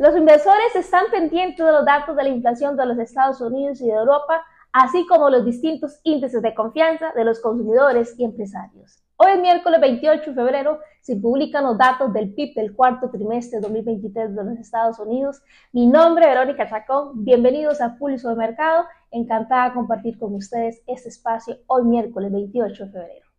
Los inversores están pendientes de los datos de la inflación de los Estados Unidos y de Europa, así como los distintos índices de confianza de los consumidores y empresarios. Hoy es miércoles 28 de febrero, se publican los datos del PIB del cuarto trimestre de 2023 de los Estados Unidos. Mi nombre es Verónica Chacón, bienvenidos a Pulso de Mercado, encantada de compartir con ustedes este espacio hoy miércoles 28 de febrero.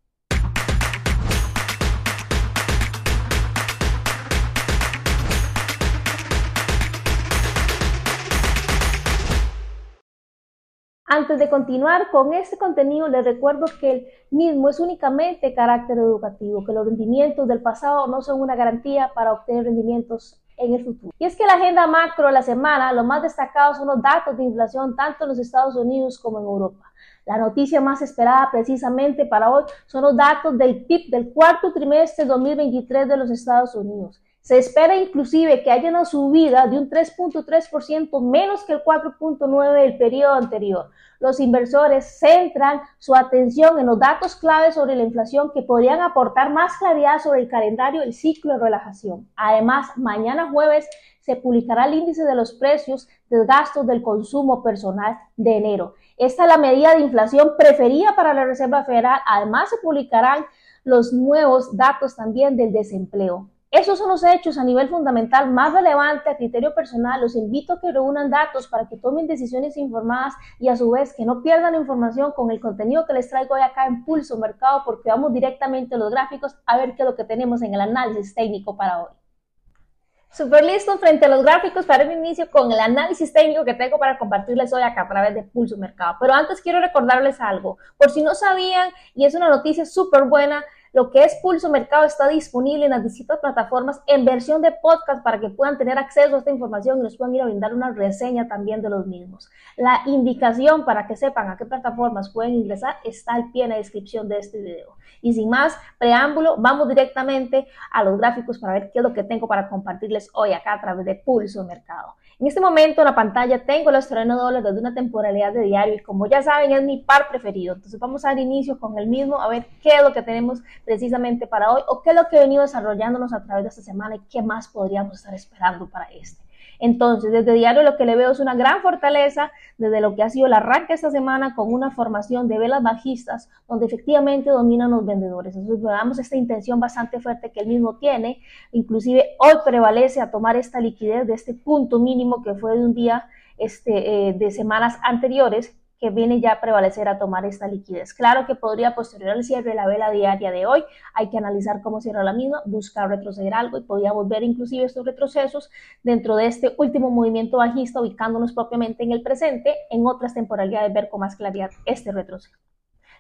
Antes de continuar con este contenido, les recuerdo que el mismo es únicamente carácter educativo, que los rendimientos del pasado no son una garantía para obtener rendimientos en el futuro. Y es que la agenda macro de la semana, lo más destacado son los datos de inflación tanto en los Estados Unidos como en Europa. La noticia más esperada precisamente para hoy son los datos del PIB del cuarto trimestre 2023 de los Estados Unidos. Se espera inclusive que haya una subida de un 3.3% menos que el 4.9% del periodo anterior. Los inversores centran su atención en los datos claves sobre la inflación que podrían aportar más claridad sobre el calendario del ciclo de relajación. Además, mañana jueves se publicará el índice de los precios de gastos del consumo personal de enero. Esta es la medida de inflación preferida para la Reserva Federal. Además, se publicarán los nuevos datos también del desempleo. Esos son los hechos a nivel fundamental más relevante a criterio personal. Los invito a que reúnan datos para que tomen decisiones informadas y a su vez que no pierdan información con el contenido que les traigo hoy acá en Pulso Mercado porque vamos directamente a los gráficos a ver qué es lo que tenemos en el análisis técnico para hoy. Super listo frente a los gráficos para el inicio con el análisis técnico que tengo para compartirles hoy acá a través de Pulso Mercado. Pero antes quiero recordarles algo. Por si no sabían, y es una noticia súper buena, lo que es Pulso Mercado está disponible en las distintas plataformas en versión de podcast para que puedan tener acceso a esta información y nos puedan ir a brindar una reseña también de los mismos. La indicación para que sepan a qué plataformas pueden ingresar está al pie en la descripción de este video. Y sin más preámbulo, vamos directamente a los gráficos para ver qué es lo que tengo para compartirles hoy acá a través de Pulso Mercado. En este momento en la pantalla tengo los terrenos dólares desde una temporalidad de diario y como ya saben es mi par preferido. Entonces vamos a dar inicio con el mismo a ver qué es lo que tenemos precisamente para hoy o qué es lo que he venido desarrollándonos a través de esta semana y qué más podríamos estar esperando para este. Entonces, desde diario lo que le veo es una gran fortaleza desde lo que ha sido el arranque esta semana con una formación de velas bajistas donde efectivamente dominan los vendedores. Entonces, veamos esta intención bastante fuerte que él mismo tiene. Inclusive hoy prevalece a tomar esta liquidez de este punto mínimo que fue de un día este, eh, de semanas anteriores que viene ya a prevalecer a tomar esta liquidez. Claro que podría posterior al cierre la vela diaria de hoy, hay que analizar cómo cierra la misma, buscar retroceder algo y podríamos ver inclusive estos retrocesos dentro de este último movimiento bajista, ubicándonos propiamente en el presente, en otras temporalidades ver con más claridad este retroceso.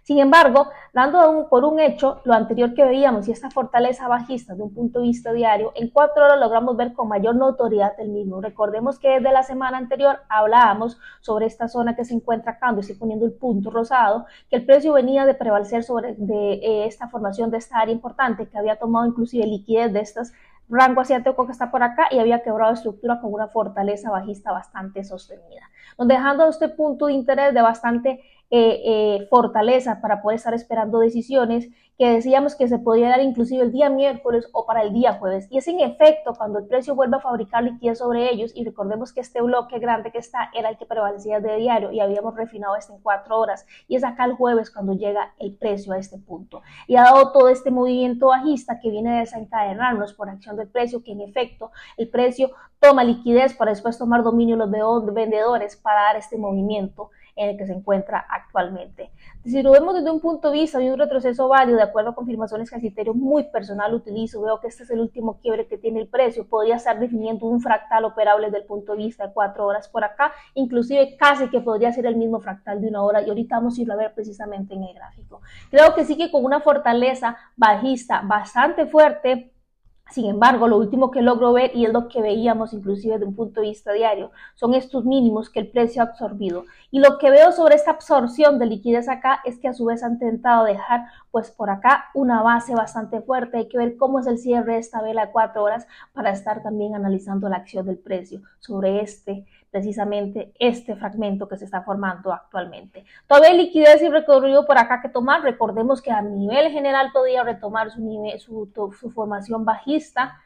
Sin embargo, dando por un hecho lo anterior que veíamos y esta fortaleza bajista de un punto de vista diario, en cuatro horas logramos ver con mayor notoriedad el mismo. Recordemos que desde la semana anterior hablábamos sobre esta zona que se encuentra acá, donde estoy poniendo el punto rosado, que el precio venía de prevalecer sobre de, eh, esta formación de esta área importante que había tomado inclusive liquidez de estas rango asiático que está por acá y había quebrado estructura con una fortaleza bajista bastante sostenida. Dejando este punto de interés de bastante eh, eh, fortaleza para poder estar esperando decisiones que decíamos que se podía dar inclusive el día miércoles o para el día jueves. Y es en efecto cuando el precio vuelve a fabricar liquidez sobre ellos y recordemos que este bloque grande que está era el que prevalecía de diario y habíamos refinado este en cuatro horas y es acá el jueves cuando llega el precio a este punto. Y ha dado todo este movimiento bajista que viene a desencadenarnos por acción del precio que en efecto el precio toma liquidez para después tomar dominio los vendedores para dar este movimiento en el que se encuentra actualmente. Si lo vemos desde un punto de vista de un retroceso válido, de acuerdo a confirmaciones que el criterio muy personal utilizo, veo que este es el último quiebre que tiene el precio, podría estar definiendo un fractal operable desde el punto de vista de cuatro horas por acá, inclusive casi que podría ser el mismo fractal de una hora y ahorita vamos a irlo a ver precisamente en el gráfico. Creo que sigue con una fortaleza bajista bastante fuerte, sin embargo, lo último que logro ver, y es lo que veíamos inclusive desde un punto de vista diario, son estos mínimos que el precio ha absorbido. Y lo que veo sobre esta absorción de liquidez acá es que a su vez han intentado dejar pues por acá una base bastante fuerte. Hay que ver cómo es el cierre de esta vela de cuatro horas para estar también analizando la acción del precio sobre este precisamente este fragmento que se está formando actualmente. Todavía hay liquidez y recorrido por acá que tomar. Recordemos que a nivel general podría retomar su, su, formación bajista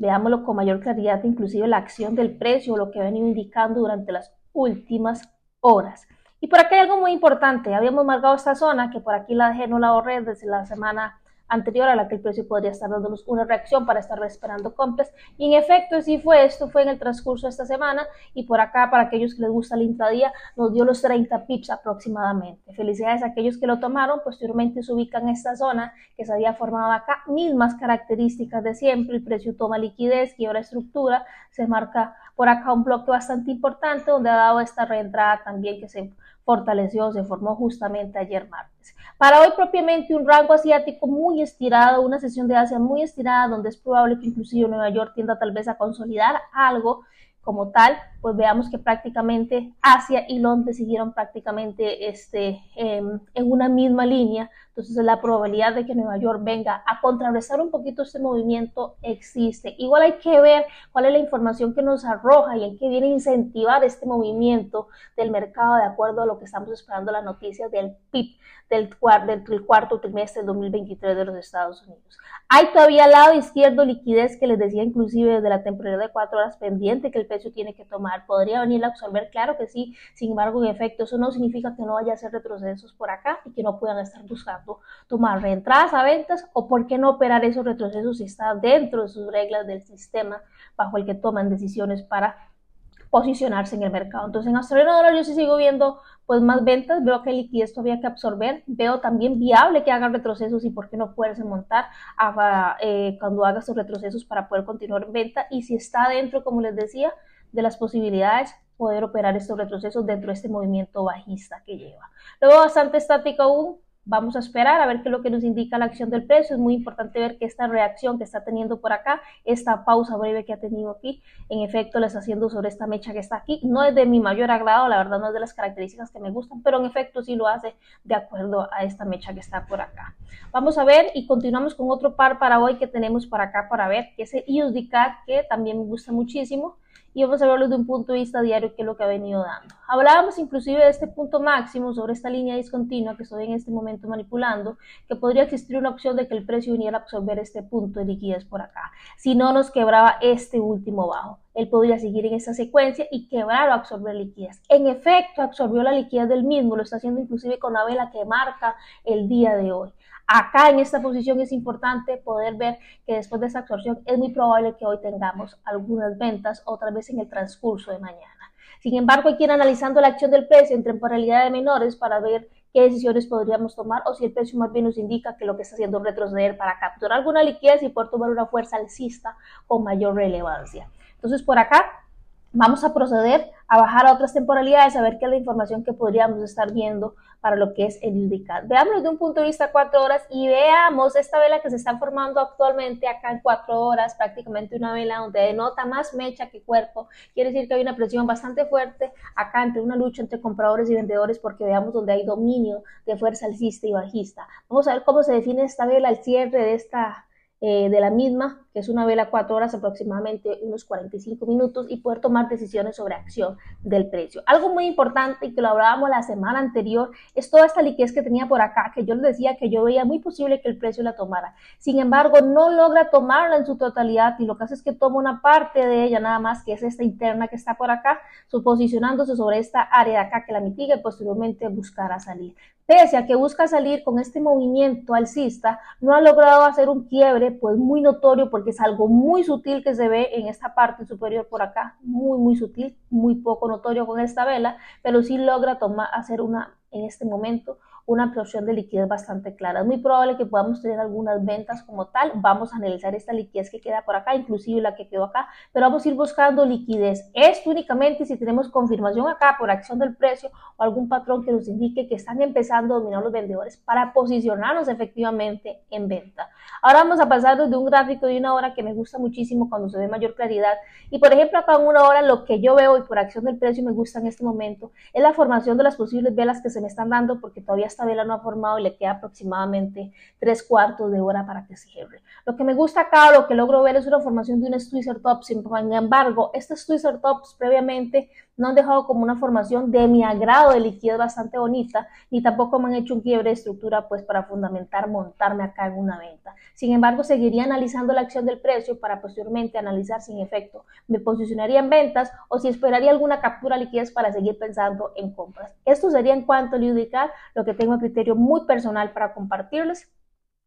veámoslo con mayor claridad, inclusive la acción del precio, lo que ha venido indicando durante las últimas horas. Y por aquí hay algo muy importante, habíamos marcado esta zona, que por aquí la dejé, no la ahorré desde la semana anterior a la que el precio podría estar dándonos una reacción para estar esperando compras. Y en efecto, sí fue esto, fue en el transcurso de esta semana y por acá, para aquellos que les gusta el intradía, nos dio los 30 pips aproximadamente. Felicidades a aquellos que lo tomaron, posteriormente se ubican en esta zona que se había formado acá, mismas características de siempre, el precio toma liquidez, quiebra estructura, se marca por acá un bloque bastante importante donde ha dado esta reentrada también que se fortaleció, se formó justamente ayer martes. Para hoy propiamente un rango asiático muy estirado, una sesión de Asia muy estirada, donde es probable que inclusive Nueva York tienda tal vez a consolidar algo como tal, pues veamos que prácticamente Asia y Londres siguieron prácticamente este, em, en una misma línea. Entonces la probabilidad de que Nueva York venga a contrarrestar un poquito este movimiento existe. Igual hay que ver cuál es la información que nos arroja y en qué viene a incentivar este movimiento del mercado de acuerdo a lo que estamos esperando las noticias del PIB del, del, cuarto trimestre del 2023 de los Estados Unidos. Hay todavía al lado izquierdo liquidez que les decía inclusive desde la temporada de cuatro horas pendiente que el precio tiene que tomar. ¿Podría venir a absorber? Claro que sí. Sin embargo, en efecto, eso no significa que no vaya a hacer retrocesos por acá y que no puedan estar buscando tomar reentradas a ventas o por qué no operar esos retrocesos si está dentro de sus reglas del sistema bajo el que toman decisiones para posicionarse en el mercado. Entonces en australiano dólar yo sí sigo viendo pues más ventas, veo que liquidez todavía que absorber, veo también viable que hagan retrocesos y por qué no puedes montar eh, cuando hagas sus retrocesos para poder continuar en venta y si está dentro, como les decía, de las posibilidades poder operar estos retrocesos dentro de este movimiento bajista que lleva. Luego bastante estático aún, Vamos a esperar a ver qué es lo que nos indica la acción del precio. Es muy importante ver que esta reacción que está teniendo por acá, esta pausa breve que ha tenido aquí, en efecto la está haciendo sobre esta mecha que está aquí. No es de mi mayor agrado, la verdad no es de las características que me gustan, pero en efecto sí lo hace de acuerdo a esta mecha que está por acá. Vamos a ver y continuamos con otro par para hoy que tenemos por acá para ver, que es el USDCAT, que también me gusta muchísimo y vamos a verlo de un punto de vista diario, que es lo que ha venido dando. Hablábamos inclusive de este punto máximo sobre esta línea discontinua que estoy en este momento manipulando, que podría existir una opción de que el precio viniera a absorber este punto de liquidez por acá. Si no nos quebraba este último bajo, él podría seguir en esa secuencia y quebrar o absorber liquidez. En efecto, absorbió la liquidez del mismo, lo está haciendo inclusive con la vela que marca el día de hoy. Acá en esta posición es importante poder ver que después de esa absorción es muy probable que hoy tengamos algunas ventas otra vez en el transcurso de mañana. Sin embargo, hay que ir analizando la acción del precio en temporalidad de menores para ver qué decisiones podríamos tomar o si el precio más bien nos indica que lo que está haciendo es retroceder para capturar alguna liquidez y poder tomar una fuerza alcista con mayor relevancia. Entonces, por acá vamos a proceder a bajar a otras temporalidades, a ver qué es la información que podríamos estar viendo para lo que es el indicar. Veámoslo desde un punto de vista cuatro horas y veamos esta vela que se está formando actualmente acá en cuatro horas, prácticamente una vela donde denota más mecha que cuerpo. Quiere decir que hay una presión bastante fuerte acá entre una lucha entre compradores y vendedores porque veamos donde hay dominio de fuerza alcista y bajista. Vamos a ver cómo se define esta vela al cierre de esta eh, de la misma, que es una vela cuatro horas aproximadamente unos 45 minutos y poder tomar decisiones sobre acción del precio. Algo muy importante y que lo hablábamos la semana anterior es toda esta liquidez que tenía por acá, que yo les decía que yo veía muy posible que el precio la tomara. Sin embargo, no logra tomarla en su totalidad y lo que hace es que toma una parte de ella nada más, que es esta interna que está por acá, posicionándose sobre esta área de acá que la mitiga y posteriormente buscará salir. Pese a que busca salir con este movimiento alcista, no ha logrado hacer un quiebre pues muy notorio porque es algo muy sutil que se ve en esta parte superior por acá, muy muy sutil, muy poco notorio con esta vela, pero sí logra tomar, hacer una en este momento una absorción de liquidez bastante clara. Es muy probable que podamos tener algunas ventas como tal. Vamos a analizar esta liquidez que queda por acá, inclusive la que quedó acá, pero vamos a ir buscando liquidez. Esto únicamente si tenemos confirmación acá por acción del precio o algún patrón que nos indique que están empezando a dominar los vendedores para posicionarnos efectivamente en venta. Ahora vamos a pasar desde un gráfico de una hora que me gusta muchísimo cuando se ve mayor claridad. Y por ejemplo, acá en una hora lo que yo veo y por acción del precio me gusta en este momento es la formación de las posibles velas que se me están dando porque todavía está vela no ha formado y le queda aproximadamente tres cuartos de hora para que se cierre. Lo que me gusta acá, lo que logro ver es una formación de un Twister Top, sin embargo, estos Twister Tops previamente no han dejado como una formación de mi agrado de liquidez bastante bonita, ni tampoco me han hecho un quiebre de estructura pues para fundamentar montarme acá en una venta. Sin embargo, seguiría analizando la acción del precio para posteriormente analizar si en efecto me posicionaría en ventas o si esperaría alguna captura liquidez para seguir pensando en compras. Esto sería en cuanto a Liudical, lo que tengo a criterio muy personal para compartirles.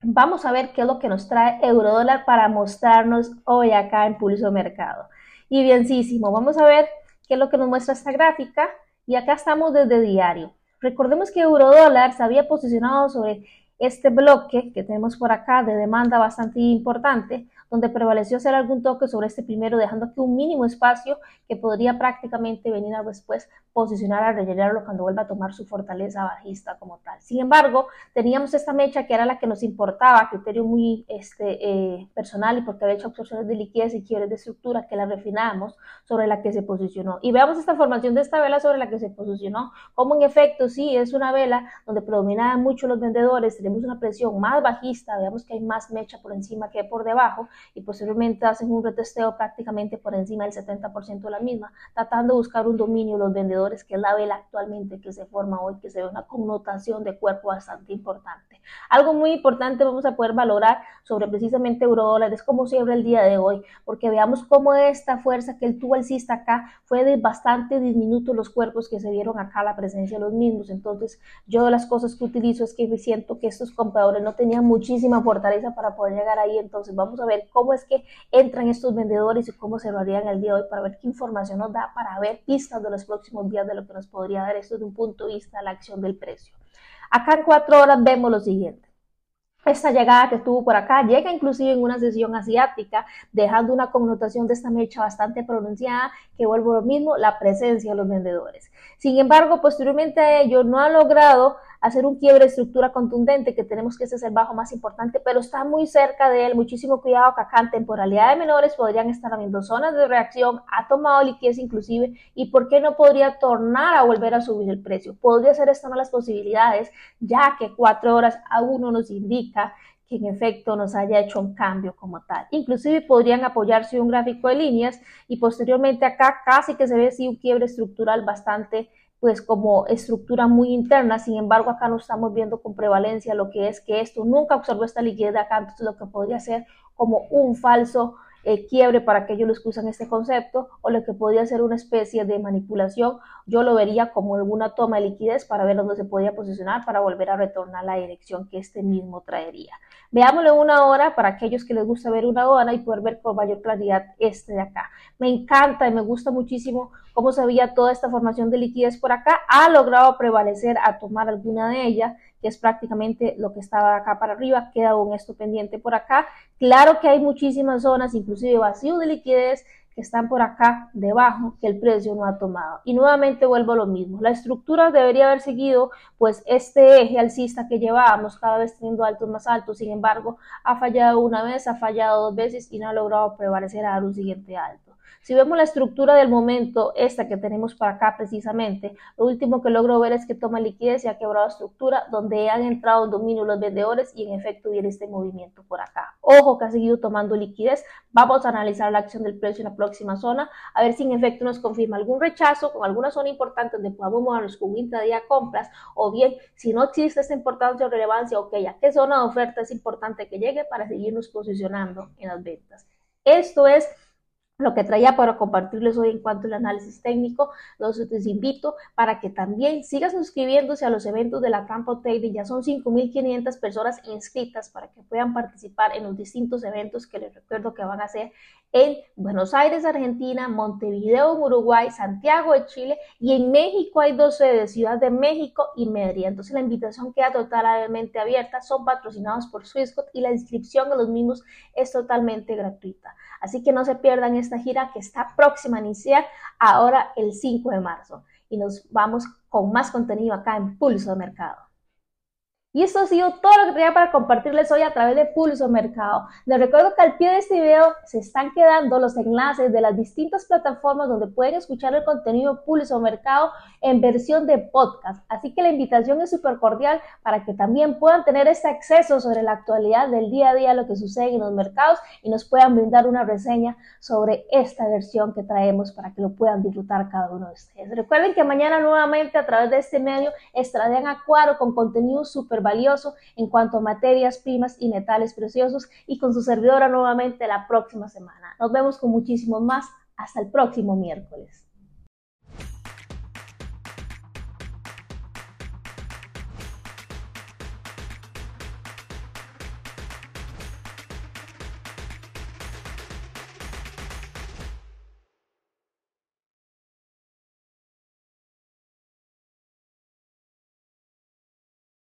Vamos a ver qué es lo que nos trae Eurodólar para mostrarnos hoy acá en Pulso Mercado. Y bienísimo, vamos a ver qué es lo que nos muestra esta gráfica. Y acá estamos desde diario. Recordemos que Eurodólar se había posicionado sobre este bloque que tenemos por acá de demanda bastante importante, donde prevaleció hacer algún toque sobre este primero, dejando aquí un mínimo espacio que podría prácticamente venir a después posicionar a rellenarlo cuando vuelva a tomar su fortaleza bajista como tal. Sin embargo, teníamos esta mecha que era la que nos importaba, criterio muy este, eh, personal y porque había hecho absorciones de liquidez y quiebres de estructura que la refinamos sobre la que se posicionó. Y veamos esta formación de esta vela sobre la que se posicionó, como en efecto sí es una vela donde predominaban mucho los vendedores, tenemos una presión más bajista, veamos que hay más mecha por encima que por debajo y posteriormente hacen un retesteo prácticamente por encima del 70% de la misma, tratando de buscar un dominio los vendedores, que es la vela actualmente que se forma hoy, que se ve una connotación de cuerpo bastante importante. Algo muy importante vamos a poder valorar sobre precisamente eurodólar es cómo se abre el día de hoy, porque veamos cómo esta fuerza que él tuvo alcista acá fue de bastante diminuto los cuerpos que se vieron acá, la presencia de los mismos. Entonces, yo de las cosas que utilizo es que siento que estos compradores no tenían muchísima fortaleza para poder llegar ahí. Entonces, vamos a ver cómo es que entran estos vendedores y cómo se lo harían el día de hoy para ver qué información nos da, para ver pistas de los próximos días de lo que nos podría dar esto desde un punto de vista de la acción del precio. Acá en cuatro horas vemos lo siguiente. Esta llegada que estuvo por acá llega inclusive en una sesión asiática, dejando una connotación de esta mecha bastante pronunciada, que vuelvo lo mismo, la presencia de los vendedores. Sin embargo, posteriormente a ello, no ha logrado hacer un quiebre de estructura contundente, que tenemos que ese es el bajo más importante, pero está muy cerca de él. Muchísimo cuidado que acá en temporalidad de menores podrían estar habiendo zonas de reacción, ha tomado liquidez inclusive, y por qué no podría tornar a volver a subir el precio. Podría ser esta una de las posibilidades, ya que cuatro horas a uno nos indica que en efecto nos haya hecho un cambio como tal. Inclusive podrían apoyarse un gráfico de líneas y posteriormente acá casi que se ve así un quiebre estructural bastante pues como estructura muy interna, sin embargo acá no estamos viendo con prevalencia lo que es que esto nunca absorbió esta liquidez de acá, entonces lo que podría ser como un falso eh, quiebre para aquellos los que usan este concepto o lo que podría ser una especie de manipulación, yo lo vería como alguna toma de liquidez para ver dónde se podía posicionar para volver a retornar la dirección que este mismo traería. Veámoslo una hora para aquellos que les gusta ver una hora y poder ver con mayor claridad este de acá. Me encanta y me gusta muchísimo cómo se veía toda esta formación de liquidez por acá. Ha logrado prevalecer a tomar alguna de ellas que es prácticamente lo que estaba acá para arriba, queda aún esto pendiente por acá. Claro que hay muchísimas zonas, inclusive vacío de liquidez, que están por acá debajo que el precio no ha tomado. Y nuevamente vuelvo a lo mismo. La estructura debería haber seguido pues este eje alcista que llevábamos cada vez teniendo altos más altos. Sin embargo, ha fallado una vez, ha fallado dos veces y no ha logrado prevalecer a dar un siguiente alto. Si vemos la estructura del momento, esta que tenemos para acá precisamente, lo último que logro ver es que toma liquidez y ha quebrado estructura, donde han entrado en dominio los vendedores y en efecto viene este movimiento por acá. Ojo que ha seguido tomando liquidez. Vamos a analizar la acción del precio en la próxima zona, a ver si en efecto nos confirma algún rechazo con alguna zona importante donde podamos movernos con intradía compras, o bien si no existe esta importancia o relevancia, ok, a qué zona de oferta es importante que llegue para seguirnos posicionando en las ventas. Esto es lo que traía para compartirles hoy en cuanto al análisis técnico. Los les invito para que también sigan suscribiéndose a los eventos de la Campo Trading. Ya son 5.500 personas inscritas para que puedan participar en los distintos eventos que les recuerdo que van a hacer en Buenos Aires, Argentina, Montevideo, Uruguay, Santiago de Chile y en México hay dos sedes, Ciudad de México y Madrid. Entonces la invitación queda totalmente abierta, son patrocinados por Swissquote y la inscripción de los mismos es totalmente gratuita. Así que no se pierdan esta gira que está próxima a iniciar ahora el 5 de marzo. Y nos vamos con más contenido acá en Pulso de Mercado. Y esto ha sido todo lo que tenía para compartirles hoy a través de Pulso Mercado. Les recuerdo que al pie de este video se están quedando los enlaces de las distintas plataformas donde pueden escuchar el contenido Pulso Mercado en versión de podcast. Así que la invitación es súper cordial para que también puedan tener este acceso sobre la actualidad del día a día, lo que sucede en los mercados y nos puedan brindar una reseña sobre esta versión que traemos para que lo puedan disfrutar cada uno de ustedes. Recuerden que mañana nuevamente a través de este medio estarán a cuadro con contenido súper valioso en cuanto a materias primas y metales preciosos y con su servidora nuevamente la próxima semana. Nos vemos con muchísimos más. Hasta el próximo miércoles.